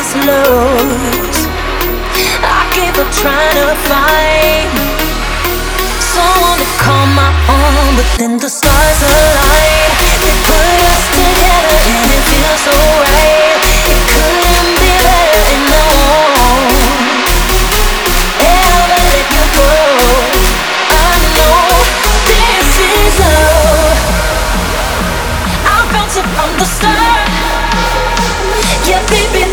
this lose. I keep up trying to find someone to call my own, but then the stars align. They put us together and it feels so right. It couldn't be better, and I won't ever let you go. I know this is love. I'm from the stars. Yeah, baby.